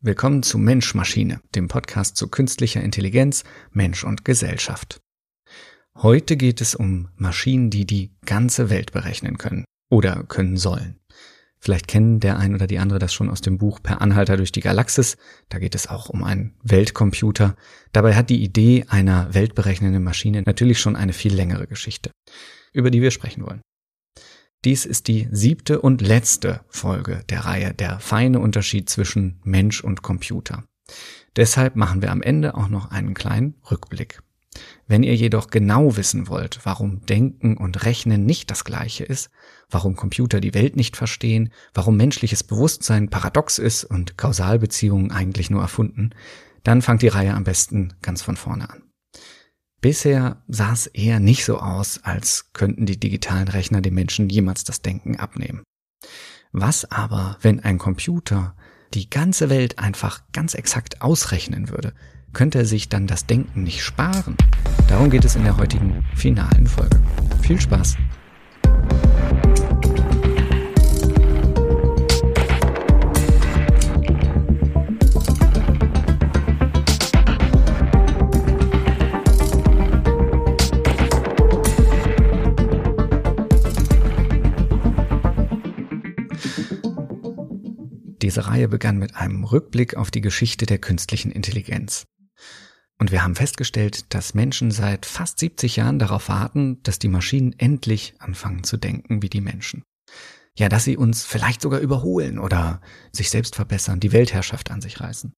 Willkommen zu Mensch Maschine, dem Podcast zu künstlicher Intelligenz, Mensch und Gesellschaft. Heute geht es um Maschinen, die die ganze Welt berechnen können oder können sollen. Vielleicht kennen der ein oder die andere das schon aus dem Buch Per Anhalter durch die Galaxis. Da geht es auch um einen Weltcomputer. Dabei hat die Idee einer weltberechnenden Maschine natürlich schon eine viel längere Geschichte, über die wir sprechen wollen. Dies ist die siebte und letzte Folge der Reihe Der feine Unterschied zwischen Mensch und Computer. Deshalb machen wir am Ende auch noch einen kleinen Rückblick. Wenn ihr jedoch genau wissen wollt, warum Denken und Rechnen nicht das gleiche ist, warum Computer die Welt nicht verstehen, warum menschliches Bewusstsein paradox ist und Kausalbeziehungen eigentlich nur erfunden, dann fangt die Reihe am besten ganz von vorne an. Bisher sah es eher nicht so aus, als könnten die digitalen Rechner den Menschen jemals das Denken abnehmen. Was aber, wenn ein Computer die ganze Welt einfach ganz exakt ausrechnen würde? Könnte er sich dann das Denken nicht sparen? Darum geht es in der heutigen finalen Folge. Viel Spaß! Diese Reihe begann mit einem Rückblick auf die Geschichte der künstlichen Intelligenz. Und wir haben festgestellt, dass Menschen seit fast 70 Jahren darauf warten, dass die Maschinen endlich anfangen zu denken wie die Menschen. Ja, dass sie uns vielleicht sogar überholen oder sich selbst verbessern, die Weltherrschaft an sich reißen.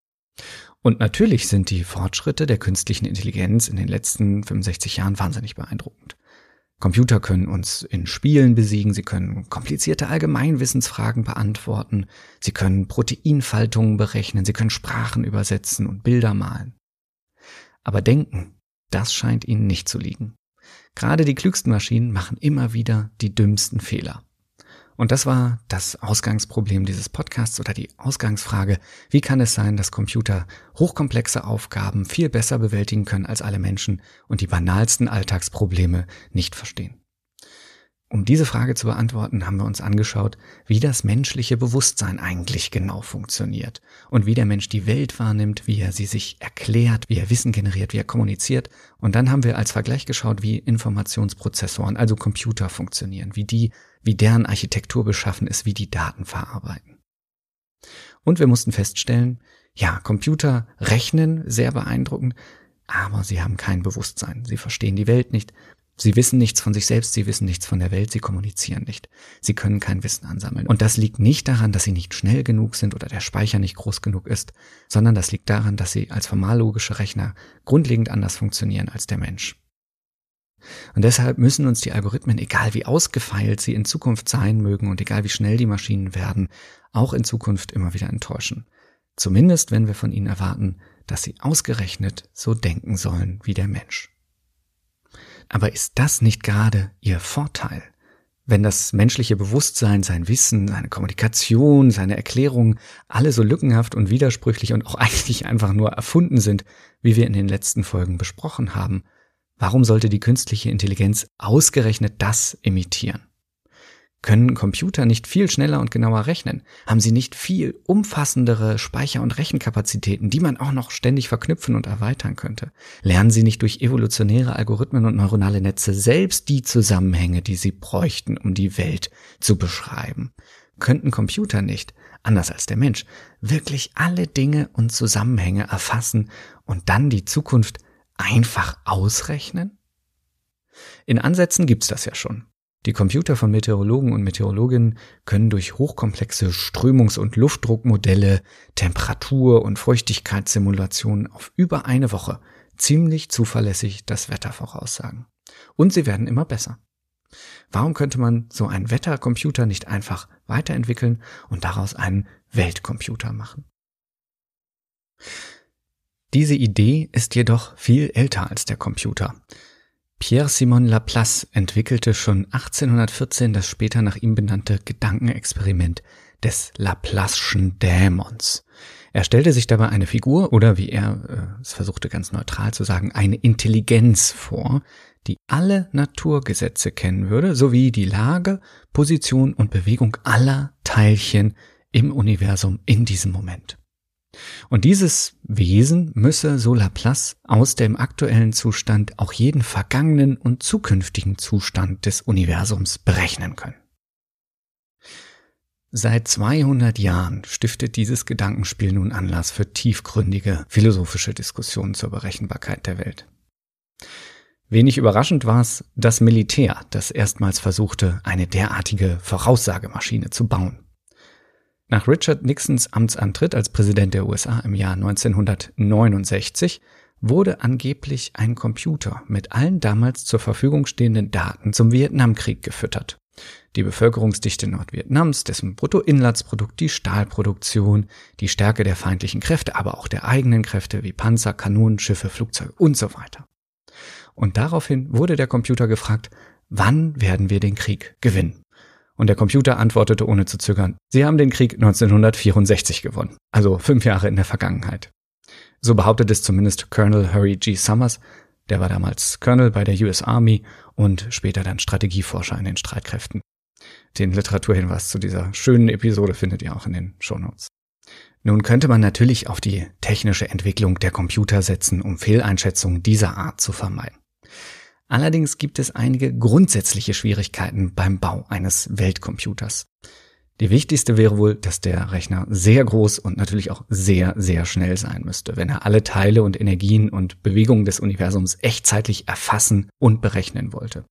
Und natürlich sind die Fortschritte der künstlichen Intelligenz in den letzten 65 Jahren wahnsinnig beeindruckend. Computer können uns in Spielen besiegen, sie können komplizierte Allgemeinwissensfragen beantworten, sie können Proteinfaltungen berechnen, sie können Sprachen übersetzen und Bilder malen. Aber Denken, das scheint ihnen nicht zu liegen. Gerade die klügsten Maschinen machen immer wieder die dümmsten Fehler. Und das war das Ausgangsproblem dieses Podcasts oder die Ausgangsfrage, wie kann es sein, dass Computer hochkomplexe Aufgaben viel besser bewältigen können als alle Menschen und die banalsten Alltagsprobleme nicht verstehen? Um diese Frage zu beantworten, haben wir uns angeschaut, wie das menschliche Bewusstsein eigentlich genau funktioniert und wie der Mensch die Welt wahrnimmt, wie er sie sich erklärt, wie er Wissen generiert, wie er kommuniziert. Und dann haben wir als Vergleich geschaut, wie Informationsprozessoren, also Computer funktionieren, wie die, wie deren Architektur beschaffen ist, wie die Daten verarbeiten. Und wir mussten feststellen, ja, Computer rechnen sehr beeindruckend, aber sie haben kein Bewusstsein. Sie verstehen die Welt nicht, Sie wissen nichts von sich selbst, sie wissen nichts von der Welt, sie kommunizieren nicht. Sie können kein Wissen ansammeln. Und das liegt nicht daran, dass sie nicht schnell genug sind oder der Speicher nicht groß genug ist, sondern das liegt daran, dass sie als formallogische Rechner grundlegend anders funktionieren als der Mensch. Und deshalb müssen uns die Algorithmen, egal wie ausgefeilt sie in Zukunft sein mögen und egal wie schnell die Maschinen werden, auch in Zukunft immer wieder enttäuschen. Zumindest wenn wir von ihnen erwarten, dass sie ausgerechnet so denken sollen wie der Mensch. Aber ist das nicht gerade ihr Vorteil? Wenn das menschliche Bewusstsein, sein Wissen, seine Kommunikation, seine Erklärungen alle so lückenhaft und widersprüchlich und auch eigentlich einfach nur erfunden sind, wie wir in den letzten Folgen besprochen haben, warum sollte die künstliche Intelligenz ausgerechnet das imitieren? Können Computer nicht viel schneller und genauer rechnen? Haben sie nicht viel umfassendere Speicher- und Rechenkapazitäten, die man auch noch ständig verknüpfen und erweitern könnte? Lernen sie nicht durch evolutionäre Algorithmen und neuronale Netze selbst die Zusammenhänge, die sie bräuchten, um die Welt zu beschreiben? Könnten Computer nicht, anders als der Mensch, wirklich alle Dinge und Zusammenhänge erfassen und dann die Zukunft einfach ausrechnen? In Ansätzen gibt's das ja schon. Die Computer von Meteorologen und Meteorologinnen können durch hochkomplexe Strömungs- und Luftdruckmodelle, Temperatur- und Feuchtigkeitssimulationen auf über eine Woche ziemlich zuverlässig das Wetter voraussagen. Und sie werden immer besser. Warum könnte man so einen Wettercomputer nicht einfach weiterentwickeln und daraus einen Weltcomputer machen? Diese Idee ist jedoch viel älter als der Computer. Pierre-Simon Laplace entwickelte schon 1814 das später nach ihm benannte Gedankenexperiment des Laplace'schen Dämons. Er stellte sich dabei eine Figur oder wie er äh, es versuchte ganz neutral zu sagen, eine Intelligenz vor, die alle Naturgesetze kennen würde, sowie die Lage, Position und Bewegung aller Teilchen im Universum in diesem Moment. Und dieses Wesen müsse, so Laplace, aus dem aktuellen Zustand auch jeden vergangenen und zukünftigen Zustand des Universums berechnen können. Seit 200 Jahren stiftet dieses Gedankenspiel nun Anlass für tiefgründige philosophische Diskussionen zur Berechenbarkeit der Welt. Wenig überraschend war es das Militär, das erstmals versuchte, eine derartige Voraussagemaschine zu bauen. Nach Richard Nixons Amtsantritt als Präsident der USA im Jahr 1969 wurde angeblich ein Computer mit allen damals zur Verfügung stehenden Daten zum Vietnamkrieg gefüttert. Die Bevölkerungsdichte Nordvietnams, dessen Bruttoinlandsprodukt, die Stahlproduktion, die Stärke der feindlichen Kräfte, aber auch der eigenen Kräfte wie Panzer, Kanonen, Schiffe, Flugzeuge und so weiter. Und daraufhin wurde der Computer gefragt, wann werden wir den Krieg gewinnen? Und der Computer antwortete ohne zu zögern, Sie haben den Krieg 1964 gewonnen, also fünf Jahre in der Vergangenheit. So behauptet es zumindest Colonel Harry G. Summers, der war damals Colonel bei der US Army und später dann Strategieforscher in den Streitkräften. Den Literaturhinweis zu dieser schönen Episode findet ihr auch in den Shownotes. Nun könnte man natürlich auf die technische Entwicklung der Computer setzen, um Fehleinschätzungen dieser Art zu vermeiden. Allerdings gibt es einige grundsätzliche Schwierigkeiten beim Bau eines Weltcomputers. Die wichtigste wäre wohl, dass der Rechner sehr groß und natürlich auch sehr, sehr schnell sein müsste, wenn er alle Teile und Energien und Bewegungen des Universums echtzeitlich erfassen und berechnen wollte.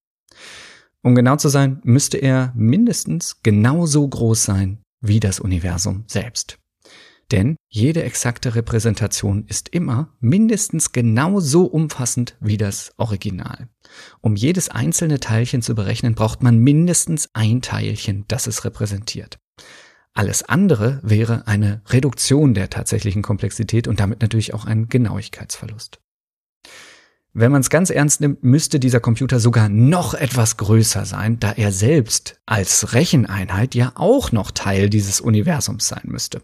Um genau zu sein, müsste er mindestens genauso groß sein wie das Universum selbst. Denn jede exakte Repräsentation ist immer mindestens genauso umfassend wie das Original. Um jedes einzelne Teilchen zu berechnen, braucht man mindestens ein Teilchen, das es repräsentiert. Alles andere wäre eine Reduktion der tatsächlichen Komplexität und damit natürlich auch ein Genauigkeitsverlust. Wenn man es ganz ernst nimmt, müsste dieser Computer sogar noch etwas größer sein, da er selbst als Recheneinheit ja auch noch Teil dieses Universums sein müsste.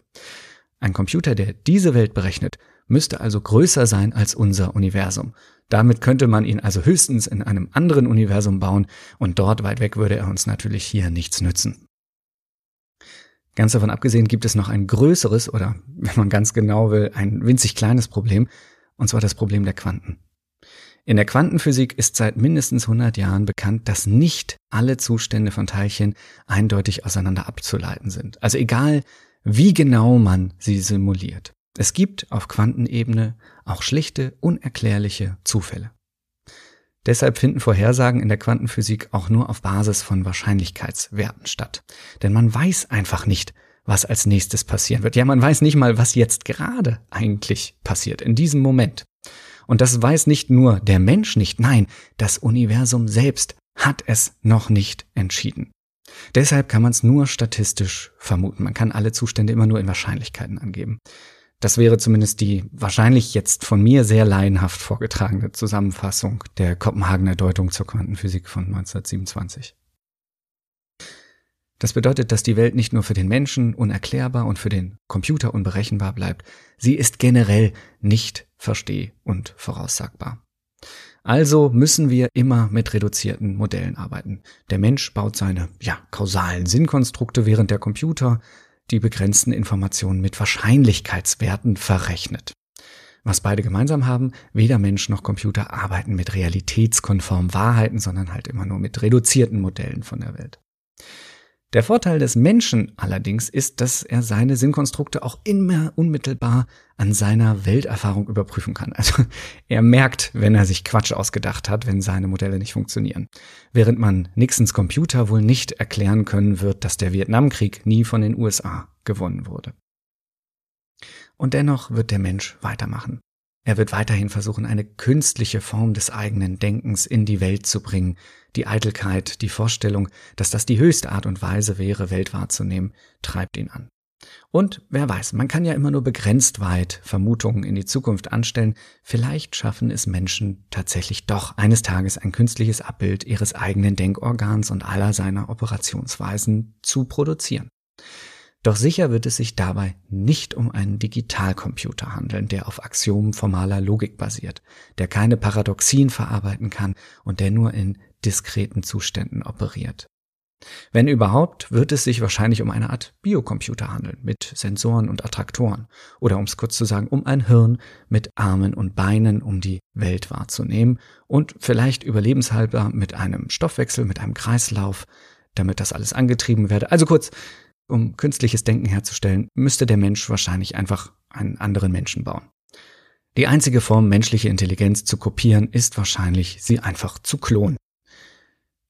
Ein Computer, der diese Welt berechnet, müsste also größer sein als unser Universum. Damit könnte man ihn also höchstens in einem anderen Universum bauen und dort weit weg würde er uns natürlich hier nichts nützen. Ganz davon abgesehen gibt es noch ein größeres oder, wenn man ganz genau will, ein winzig kleines Problem, und zwar das Problem der Quanten. In der Quantenphysik ist seit mindestens 100 Jahren bekannt, dass nicht alle Zustände von Teilchen eindeutig auseinander abzuleiten sind. Also egal, wie genau man sie simuliert. Es gibt auf Quantenebene auch schlichte, unerklärliche Zufälle. Deshalb finden Vorhersagen in der Quantenphysik auch nur auf Basis von Wahrscheinlichkeitswerten statt. Denn man weiß einfach nicht, was als nächstes passieren wird. Ja, man weiß nicht mal, was jetzt gerade eigentlich passiert, in diesem Moment. Und das weiß nicht nur der Mensch nicht, nein, das Universum selbst hat es noch nicht entschieden. Deshalb kann man es nur statistisch vermuten. Man kann alle Zustände immer nur in Wahrscheinlichkeiten angeben. Das wäre zumindest die wahrscheinlich jetzt von mir sehr laienhaft vorgetragene Zusammenfassung der Kopenhagener Deutung zur Quantenphysik von 1927. Das bedeutet, dass die Welt nicht nur für den Menschen unerklärbar und für den Computer unberechenbar bleibt, sie ist generell nicht versteh- und voraussagbar. Also müssen wir immer mit reduzierten Modellen arbeiten. Der Mensch baut seine, ja, kausalen Sinnkonstrukte, während der Computer die begrenzten Informationen mit Wahrscheinlichkeitswerten verrechnet. Was beide gemeinsam haben, weder Mensch noch Computer arbeiten mit realitätskonformen Wahrheiten, sondern halt immer nur mit reduzierten Modellen von der Welt. Der Vorteil des Menschen allerdings ist, dass er seine Sinnkonstrukte auch immer unmittelbar an seiner Welterfahrung überprüfen kann. Also er merkt, wenn er sich Quatsch ausgedacht hat, wenn seine Modelle nicht funktionieren. Während man Nixons Computer wohl nicht erklären können wird, dass der Vietnamkrieg nie von den USA gewonnen wurde. Und dennoch wird der Mensch weitermachen. Er wird weiterhin versuchen, eine künstliche Form des eigenen Denkens in die Welt zu bringen. Die Eitelkeit, die Vorstellung, dass das die höchste Art und Weise wäre, Welt wahrzunehmen, treibt ihn an. Und wer weiß, man kann ja immer nur begrenzt weit Vermutungen in die Zukunft anstellen. Vielleicht schaffen es Menschen tatsächlich doch eines Tages ein künstliches Abbild ihres eigenen Denkorgans und aller seiner Operationsweisen zu produzieren. Doch sicher wird es sich dabei nicht um einen Digitalcomputer handeln, der auf Axiomen formaler Logik basiert, der keine Paradoxien verarbeiten kann und der nur in diskreten Zuständen operiert. Wenn überhaupt, wird es sich wahrscheinlich um eine Art Biocomputer handeln mit Sensoren und Attraktoren. Oder um es kurz zu sagen, um ein Hirn mit Armen und Beinen, um die Welt wahrzunehmen und vielleicht überlebenshalber mit einem Stoffwechsel, mit einem Kreislauf, damit das alles angetrieben werde. Also kurz, um künstliches Denken herzustellen, müsste der Mensch wahrscheinlich einfach einen anderen Menschen bauen. Die einzige Form, menschliche Intelligenz zu kopieren, ist wahrscheinlich, sie einfach zu klonen.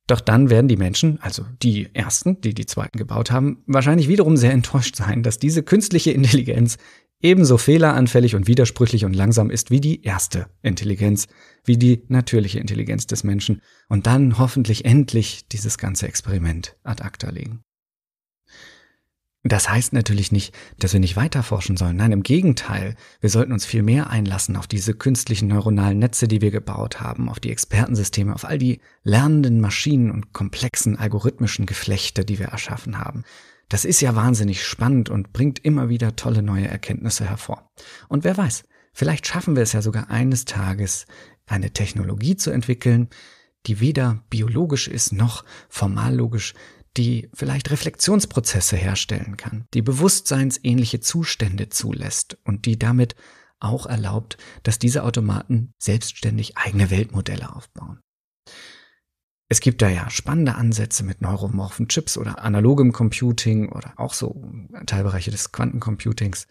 Doch dann werden die Menschen, also die Ersten, die die Zweiten gebaut haben, wahrscheinlich wiederum sehr enttäuscht sein, dass diese künstliche Intelligenz ebenso fehleranfällig und widersprüchlich und langsam ist wie die erste Intelligenz, wie die natürliche Intelligenz des Menschen und dann hoffentlich endlich dieses ganze Experiment ad acta legen. Das heißt natürlich nicht, dass wir nicht weiterforschen sollen. Nein, im Gegenteil. Wir sollten uns viel mehr einlassen auf diese künstlichen neuronalen Netze, die wir gebaut haben, auf die Expertensysteme, auf all die lernenden Maschinen und komplexen algorithmischen Geflechte, die wir erschaffen haben. Das ist ja wahnsinnig spannend und bringt immer wieder tolle neue Erkenntnisse hervor. Und wer weiß, vielleicht schaffen wir es ja sogar eines Tages, eine Technologie zu entwickeln, die weder biologisch ist noch formallogisch, die vielleicht Reflexionsprozesse herstellen kann, die bewusstseinsähnliche Zustände zulässt und die damit auch erlaubt, dass diese Automaten selbstständig eigene Weltmodelle aufbauen. Es gibt da ja spannende Ansätze mit neuromorphen Chips oder analogem Computing oder auch so Teilbereiche des Quantencomputings.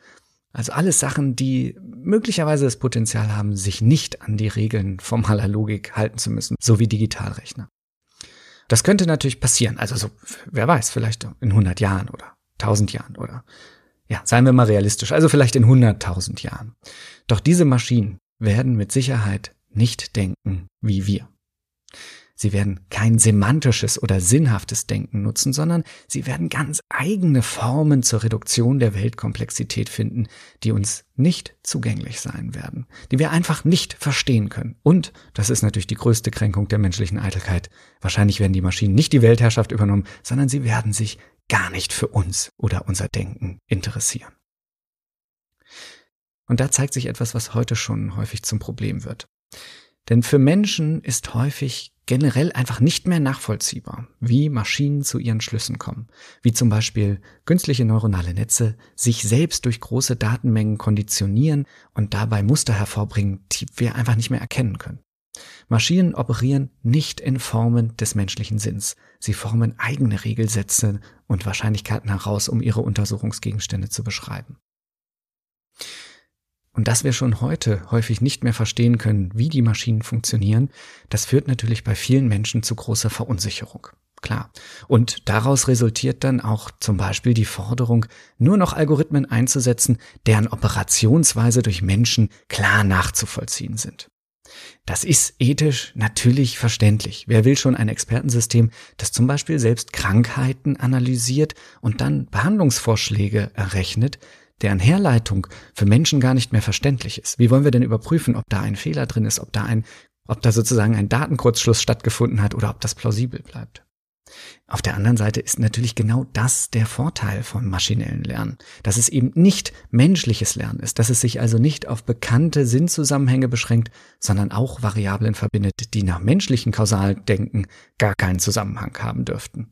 Also alles Sachen, die möglicherweise das Potenzial haben, sich nicht an die Regeln formaler Logik halten zu müssen, so wie Digitalrechner. Das könnte natürlich passieren. Also so, wer weiß, vielleicht in 100 Jahren oder 1000 Jahren oder ja, seien wir mal realistisch, also vielleicht in 100.000 Jahren. Doch diese Maschinen werden mit Sicherheit nicht denken wie wir. Sie werden kein semantisches oder sinnhaftes Denken nutzen, sondern sie werden ganz eigene Formen zur Reduktion der Weltkomplexität finden, die uns nicht zugänglich sein werden, die wir einfach nicht verstehen können. Und, das ist natürlich die größte Kränkung der menschlichen Eitelkeit, wahrscheinlich werden die Maschinen nicht die Weltherrschaft übernommen, sondern sie werden sich gar nicht für uns oder unser Denken interessieren. Und da zeigt sich etwas, was heute schon häufig zum Problem wird. Denn für Menschen ist häufig generell einfach nicht mehr nachvollziehbar, wie Maschinen zu ihren Schlüssen kommen, wie zum Beispiel künstliche neuronale Netze sich selbst durch große Datenmengen konditionieren und dabei Muster hervorbringen, die wir einfach nicht mehr erkennen können. Maschinen operieren nicht in Formen des menschlichen Sinns. Sie formen eigene Regelsätze und Wahrscheinlichkeiten heraus, um ihre Untersuchungsgegenstände zu beschreiben. Und dass wir schon heute häufig nicht mehr verstehen können, wie die Maschinen funktionieren, das führt natürlich bei vielen Menschen zu großer Verunsicherung. Klar. Und daraus resultiert dann auch zum Beispiel die Forderung, nur noch Algorithmen einzusetzen, deren Operationsweise durch Menschen klar nachzuvollziehen sind. Das ist ethisch natürlich verständlich. Wer will schon ein Expertensystem, das zum Beispiel selbst Krankheiten analysiert und dann Behandlungsvorschläge errechnet, deren Herleitung für Menschen gar nicht mehr verständlich ist. Wie wollen wir denn überprüfen, ob da ein Fehler drin ist, ob da ein, ob da sozusagen ein Datenkurzschluss stattgefunden hat oder ob das plausibel bleibt? Auf der anderen Seite ist natürlich genau das der Vorteil von maschinellen Lernen, dass es eben nicht menschliches Lernen ist, dass es sich also nicht auf bekannte Sinnzusammenhänge beschränkt, sondern auch Variablen verbindet, die nach menschlichen Kausaldenken gar keinen Zusammenhang haben dürften.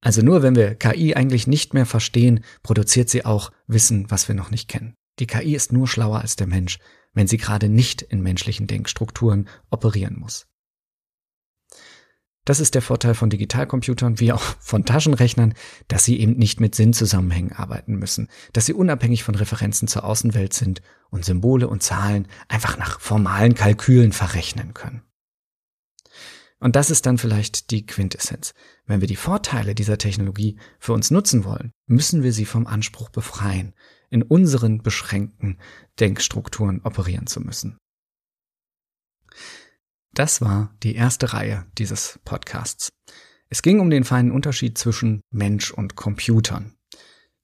Also nur wenn wir KI eigentlich nicht mehr verstehen, produziert sie auch Wissen, was wir noch nicht kennen. Die KI ist nur schlauer als der Mensch, wenn sie gerade nicht in menschlichen Denkstrukturen operieren muss. Das ist der Vorteil von Digitalcomputern wie auch von Taschenrechnern, dass sie eben nicht mit Sinnzusammenhängen arbeiten müssen, dass sie unabhängig von Referenzen zur Außenwelt sind und Symbole und Zahlen einfach nach formalen Kalkülen verrechnen können. Und das ist dann vielleicht die Quintessenz. Wenn wir die Vorteile dieser Technologie für uns nutzen wollen, müssen wir sie vom Anspruch befreien, in unseren beschränkten Denkstrukturen operieren zu müssen. Das war die erste Reihe dieses Podcasts. Es ging um den feinen Unterschied zwischen Mensch und Computern.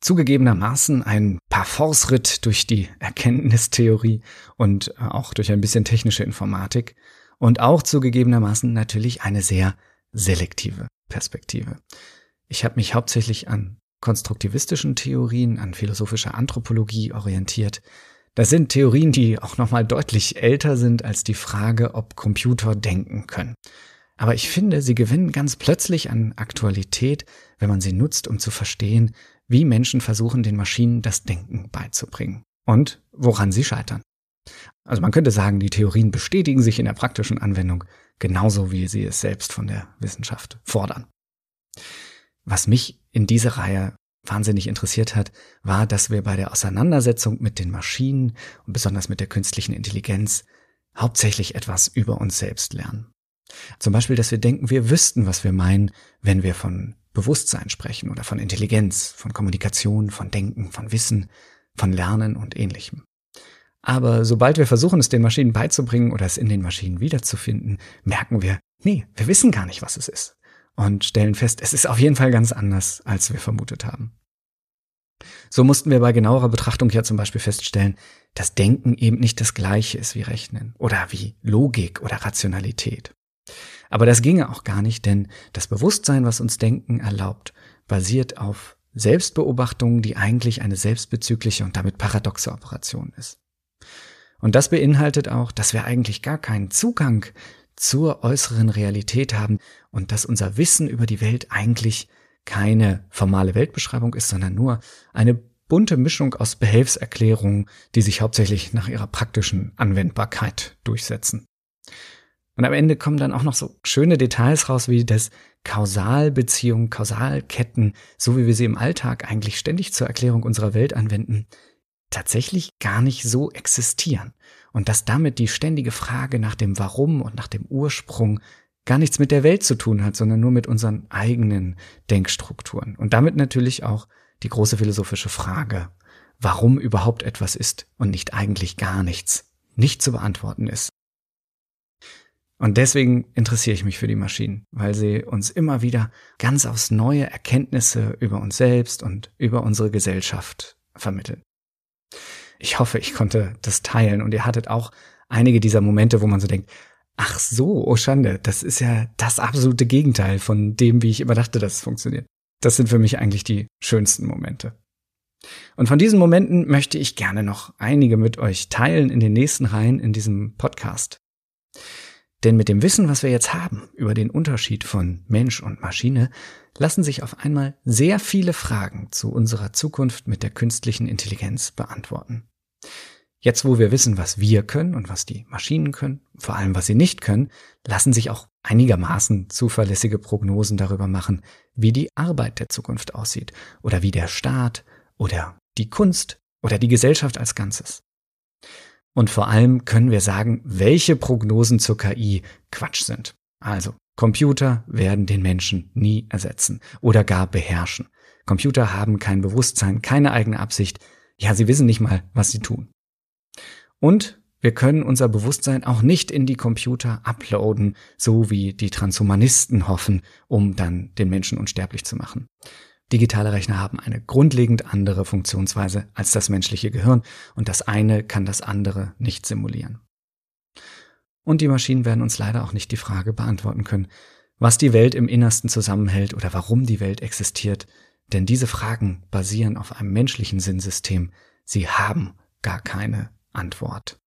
Zugegebenermaßen ein Parforce-Ritt durch die Erkenntnistheorie und auch durch ein bisschen technische Informatik und auch zugegebenermaßen natürlich eine sehr selektive Perspektive. Ich habe mich hauptsächlich an konstruktivistischen Theorien, an philosophischer Anthropologie orientiert. Das sind Theorien, die auch nochmal deutlich älter sind als die Frage, ob Computer denken können. Aber ich finde, sie gewinnen ganz plötzlich an Aktualität, wenn man sie nutzt, um zu verstehen, wie Menschen versuchen, den Maschinen das Denken beizubringen und woran sie scheitern. Also man könnte sagen, die Theorien bestätigen sich in der praktischen Anwendung genauso wie sie es selbst von der Wissenschaft fordern. Was mich in dieser Reihe wahnsinnig interessiert hat, war, dass wir bei der Auseinandersetzung mit den Maschinen und besonders mit der künstlichen Intelligenz hauptsächlich etwas über uns selbst lernen. Zum Beispiel, dass wir denken, wir wüssten, was wir meinen, wenn wir von Bewusstsein sprechen oder von Intelligenz, von Kommunikation, von Denken, von Wissen, von Lernen und ähnlichem. Aber sobald wir versuchen, es den Maschinen beizubringen oder es in den Maschinen wiederzufinden, merken wir, nee, wir wissen gar nicht, was es ist. Und stellen fest, es ist auf jeden Fall ganz anders, als wir vermutet haben. So mussten wir bei genauerer Betrachtung ja zum Beispiel feststellen, dass Denken eben nicht das gleiche ist wie Rechnen oder wie Logik oder Rationalität. Aber das ginge auch gar nicht, denn das Bewusstsein, was uns Denken erlaubt, basiert auf Selbstbeobachtungen, die eigentlich eine selbstbezügliche und damit paradoxe Operation ist. Und das beinhaltet auch, dass wir eigentlich gar keinen Zugang zur äußeren Realität haben und dass unser Wissen über die Welt eigentlich keine formale Weltbeschreibung ist, sondern nur eine bunte Mischung aus Behelfserklärungen, die sich hauptsächlich nach ihrer praktischen Anwendbarkeit durchsetzen. Und am Ende kommen dann auch noch so schöne Details raus, wie das Kausalbeziehungen, Kausalketten, so wie wir sie im Alltag eigentlich ständig zur Erklärung unserer Welt anwenden, tatsächlich gar nicht so existieren. Und dass damit die ständige Frage nach dem Warum und nach dem Ursprung gar nichts mit der Welt zu tun hat, sondern nur mit unseren eigenen Denkstrukturen. Und damit natürlich auch die große philosophische Frage, warum überhaupt etwas ist und nicht eigentlich gar nichts, nicht zu beantworten ist. Und deswegen interessiere ich mich für die Maschinen, weil sie uns immer wieder ganz aufs neue Erkenntnisse über uns selbst und über unsere Gesellschaft vermitteln. Ich hoffe, ich konnte das teilen und ihr hattet auch einige dieser Momente, wo man so denkt, ach so, oh Schande, das ist ja das absolute Gegenteil von dem, wie ich immer dachte, dass es funktioniert. Das sind für mich eigentlich die schönsten Momente. Und von diesen Momenten möchte ich gerne noch einige mit euch teilen in den nächsten Reihen in diesem Podcast. Denn mit dem Wissen, was wir jetzt haben über den Unterschied von Mensch und Maschine, lassen sich auf einmal sehr viele Fragen zu unserer Zukunft mit der künstlichen Intelligenz beantworten. Jetzt, wo wir wissen, was wir können und was die Maschinen können, vor allem was sie nicht können, lassen sich auch einigermaßen zuverlässige Prognosen darüber machen, wie die Arbeit der Zukunft aussieht oder wie der Staat oder die Kunst oder die Gesellschaft als Ganzes. Und vor allem können wir sagen, welche Prognosen zur KI Quatsch sind. Also, Computer werden den Menschen nie ersetzen oder gar beherrschen. Computer haben kein Bewusstsein, keine eigene Absicht. Ja, sie wissen nicht mal, was sie tun. Und wir können unser Bewusstsein auch nicht in die Computer uploaden, so wie die Transhumanisten hoffen, um dann den Menschen unsterblich zu machen. Digitale Rechner haben eine grundlegend andere Funktionsweise als das menschliche Gehirn und das eine kann das andere nicht simulieren. Und die Maschinen werden uns leider auch nicht die Frage beantworten können, was die Welt im Innersten zusammenhält oder warum die Welt existiert, denn diese Fragen basieren auf einem menschlichen Sinnsystem. Sie haben gar keine Antwort.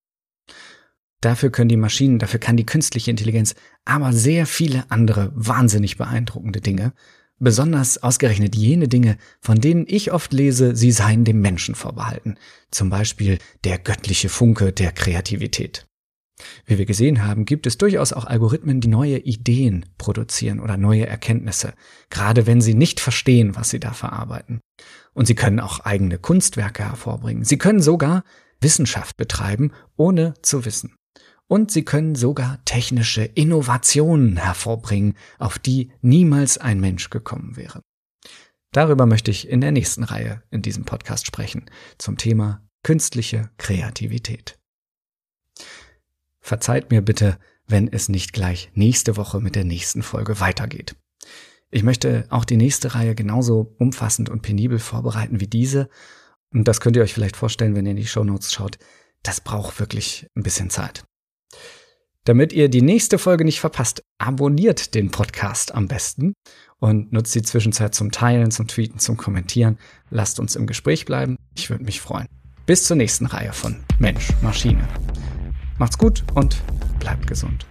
Dafür können die Maschinen, dafür kann die künstliche Intelligenz aber sehr viele andere wahnsinnig beeindruckende Dinge, Besonders ausgerechnet jene Dinge, von denen ich oft lese, sie seien dem Menschen vorbehalten. Zum Beispiel der göttliche Funke der Kreativität. Wie wir gesehen haben, gibt es durchaus auch Algorithmen, die neue Ideen produzieren oder neue Erkenntnisse, gerade wenn sie nicht verstehen, was sie da verarbeiten. Und sie können auch eigene Kunstwerke hervorbringen. Sie können sogar Wissenschaft betreiben, ohne zu wissen und sie können sogar technische Innovationen hervorbringen, auf die niemals ein Mensch gekommen wäre. Darüber möchte ich in der nächsten Reihe in diesem Podcast sprechen, zum Thema künstliche Kreativität. Verzeiht mir bitte, wenn es nicht gleich nächste Woche mit der nächsten Folge weitergeht. Ich möchte auch die nächste Reihe genauso umfassend und penibel vorbereiten wie diese. Und das könnt ihr euch vielleicht vorstellen, wenn ihr in die Show Notes schaut. Das braucht wirklich ein bisschen Zeit. Damit ihr die nächste Folge nicht verpasst, abonniert den Podcast am besten und nutzt die Zwischenzeit zum Teilen, zum Tweeten, zum Kommentieren. Lasst uns im Gespräch bleiben. Ich würde mich freuen. Bis zur nächsten Reihe von Mensch, Maschine. Macht's gut und bleibt gesund.